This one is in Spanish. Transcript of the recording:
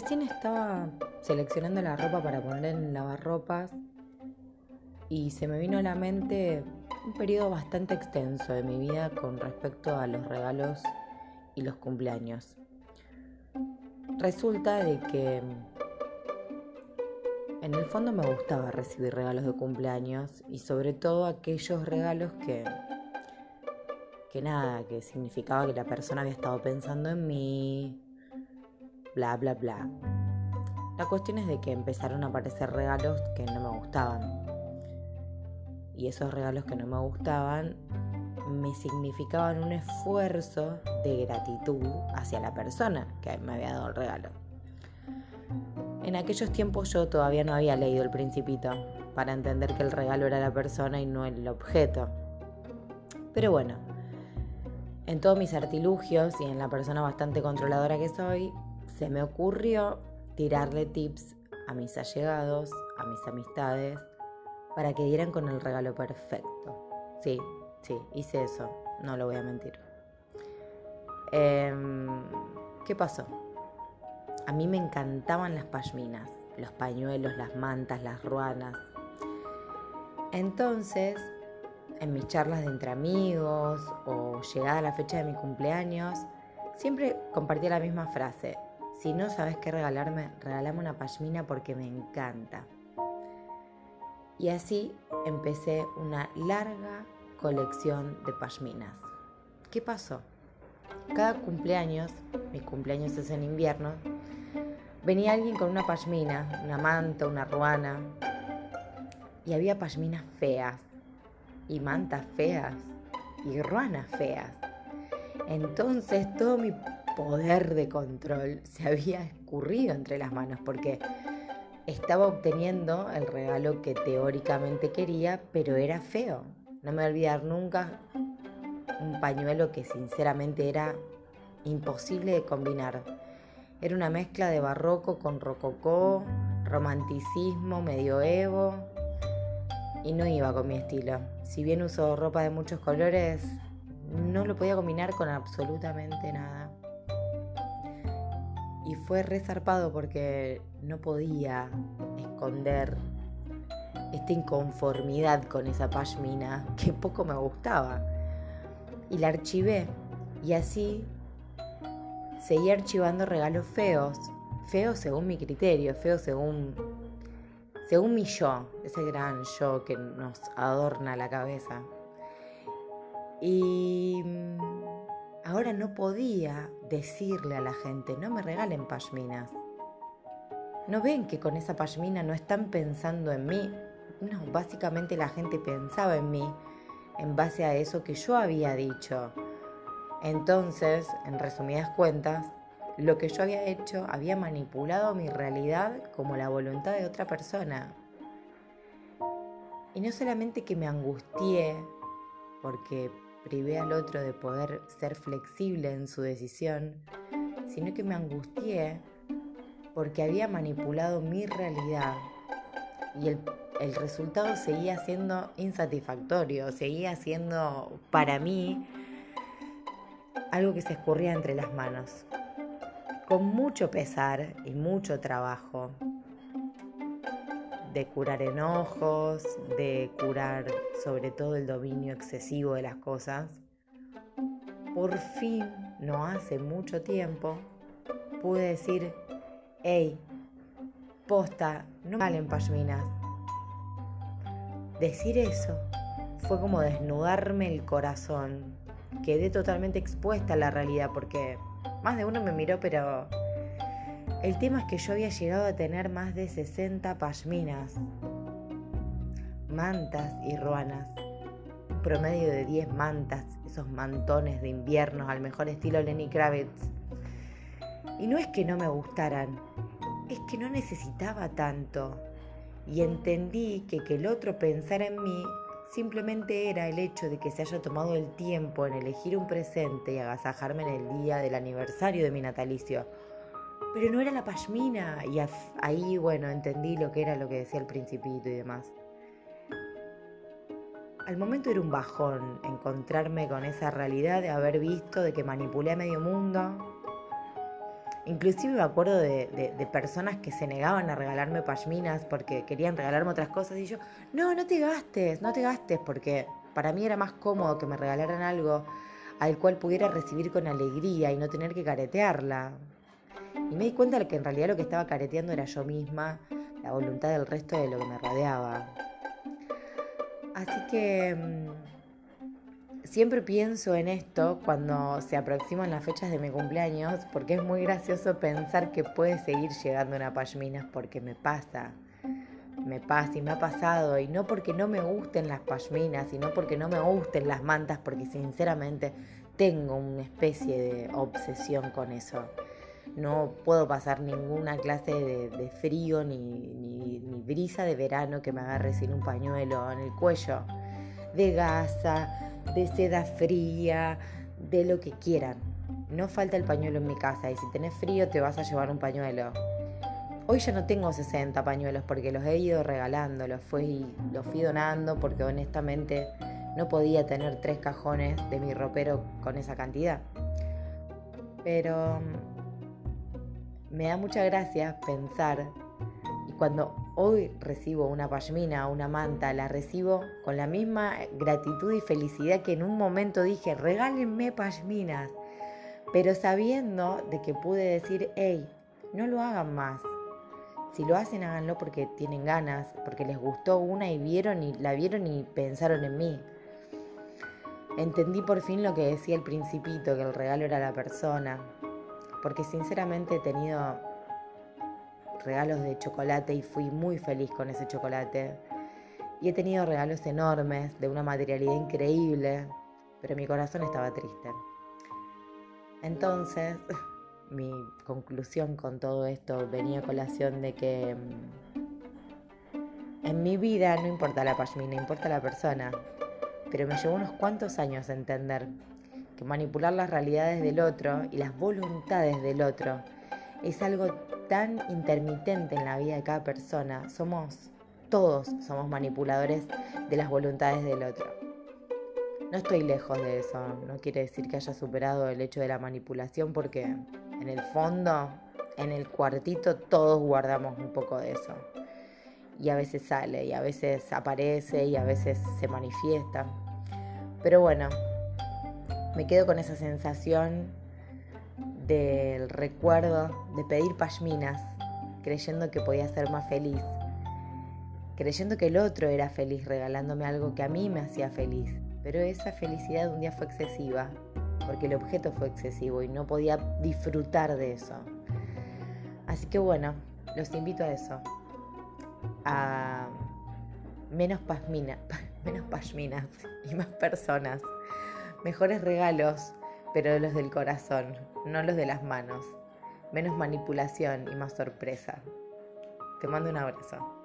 Recién estaba seleccionando la ropa para poner en lavarropas y se me vino a la mente un periodo bastante extenso de mi vida con respecto a los regalos y los cumpleaños. Resulta de que en el fondo me gustaba recibir regalos de cumpleaños y sobre todo aquellos regalos que que nada, que significaba que la persona había estado pensando en mí, bla, bla, bla. La cuestión es de que empezaron a aparecer regalos que no me gustaban. Y esos regalos que no me gustaban me significaban un esfuerzo de gratitud hacia la persona que me había dado el regalo. En aquellos tiempos yo todavía no había leído el principito para entender que el regalo era la persona y no el objeto. Pero bueno, en todos mis artilugios y en la persona bastante controladora que soy, se me ocurrió tirarle tips a mis allegados, a mis amistades, para que dieran con el regalo perfecto. Sí, sí, hice eso, no lo voy a mentir. Em, ¿Qué pasó? A mí me encantaban las pashminas, los pañuelos, las mantas, las ruanas. Entonces, en mis charlas de entre amigos o llegada la fecha de mi cumpleaños, siempre compartía la misma frase. Si no sabes qué regalarme, regálame una pashmina porque me encanta. Y así empecé una larga colección de pashminas. ¿Qué pasó? Cada cumpleaños, mi cumpleaños es en invierno, venía alguien con una pashmina, una manta, una ruana, y había pashminas feas, y mantas feas, y ruanas feas. Entonces todo mi poder de control se había escurrido entre las manos porque estaba obteniendo el regalo que teóricamente quería, pero era feo. No me voy a olvidar nunca un pañuelo que sinceramente era imposible de combinar. Era una mezcla de barroco con rococó, romanticismo, medioevo y no iba con mi estilo. Si bien uso ropa de muchos colores, no lo podía combinar con absolutamente nada. Y fue resarpado porque no podía esconder esta inconformidad con esa pashmina que poco me gustaba. Y la archivé. Y así seguí archivando regalos feos. Feos según mi criterio, feos según, según mi yo, ese gran yo que nos adorna la cabeza. Y ahora no podía decirle a la gente, no me regalen pashminas. ¿No ven que con esa pashmina no están pensando en mí? No, básicamente la gente pensaba en mí en base a eso que yo había dicho. Entonces, en resumidas cuentas, lo que yo había hecho había manipulado mi realidad como la voluntad de otra persona. Y no solamente que me angustié porque privé al otro de poder ser flexible en su decisión, sino que me angustié porque había manipulado mi realidad y el, el, resultado seguía siendo insatisfactorio, seguía siendo para mí algo que se escurría entre las manos, con mucho pesar y mucho trabajo de curar enojos, de curar sobre todo el dominio excesivo de las cosas, por fin, no hace mucho tiempo, pude decir, hey, posta, no valen pashminas. Decir eso fue como desnudarme el corazón. Quedé totalmente expuesta a la realidad porque más de uno me miró, pero el tema es que yo había llegado a tener más de 60 pashminas, mantas y ruanas, promedio de 10 mantas, esos mantones de invierno al mejor estilo Lenny Kravitz. Y no es que no me gustaran, es que no necesitaba tanto. Y entendí que que el otro pensara en mí simplemente era el hecho de que se haya tomado el tiempo en elegir un presente y agasajarme en el día del aniversario de mi natalicio pero no era la pashmina. Y ahí, bueno, entendí lo que era lo que decía el principito y demás. Al momento era un bajón encontrarme con esa realidad de haber visto de que manipulé a medio mundo Inclusive me acuerdo de, de, personas que se negaban a regalarme pashminas porque querían regalarme otras cosas y yo, no, no te gastes, no te gastes, porque para mí era más cómodo que me regalaran algo al cual pudiera recibir con alegría y no tener que caretearla. Y me di cuenta de que en realidad lo que estaba careteando era yo misma, la voluntad del resto de lo que me rodeaba. Así que mm, siempre pienso en esto cuando se aproximan las fechas de mi cumpleaños, porque es muy gracioso pensar que puede seguir llegando una pashminas porque me pasa me pasa y me ha pasado, y no porque no me gusten las pashminas, y no porque no me gusten las mantas, porque sinceramente tengo una especie de obsesión con eso. No puedo pasar ninguna clase de, frío ni, brisa de verano que me agarre sin un pañuelo en el cuello, de gasa, de seda fría, de lo que quieran. No falta el pañuelo en mi casa y si tenés frío te vas a llevar un pañuelo Hoy ya no tengo 60 pañuelos porque los he ido regalando, los fui, los fui donando porque honestamente no podía tener tres cajones de mi ropero con esa cantidad. Pero mm, me da mucha gracia pensar y cuando hoy recibo una pashmina o una manta, la recibo con la misma gratitud y felicidad que en un momento dije, regálenme pashminas, pero sabiendo de que pude decir, hey, no lo hagan más, si lo hacen, háganlo porque tienen ganas, porque les gustó una y vieron y la vieron y pensaron en mí. Entendí por fin lo que decía el principito, que el regalo era la persona, porque sinceramente he tenido regalos de chocolate y fui muy feliz con ese chocolate. Y he tenido regalos enormes, de una materialidad increíble, pero mi corazón estaba triste. Entonces, mi conclusión con todo esto venía a colación de que mm, en mi vida no importa la pashmina, importa la persona. Pero me llevó unos cuantos años entender que manipular las realidades del otro y las voluntades del otro es algo tan intermitente en la vida de cada persona. Somos, todos somos manipuladores de las voluntades del otro. No estoy lejos de eso, no quiere decir que haya superado el hecho de la manipulación porque en el fondo, en el cuartito, todos guardamos un poco de eso. Y a veces sale, y a veces aparece, y a veces se manifiesta. Pero bueno, me quedo con esa sensación del recuerdo de pedir pashminas, creyendo que podía ser más feliz, creyendo que el otro era feliz regalándome algo que a mí me hacía feliz. Pero esa felicidad un día fue excesiva porque el objeto fue excesivo y no podía disfrutar de eso. Así que bueno, los invito a eso, a menos pasmina, menos pashminas y más personas, mejores regalos, pero los del corazón, no los de las manos, menos manipulación y más sorpresa. Te mando un abrazo.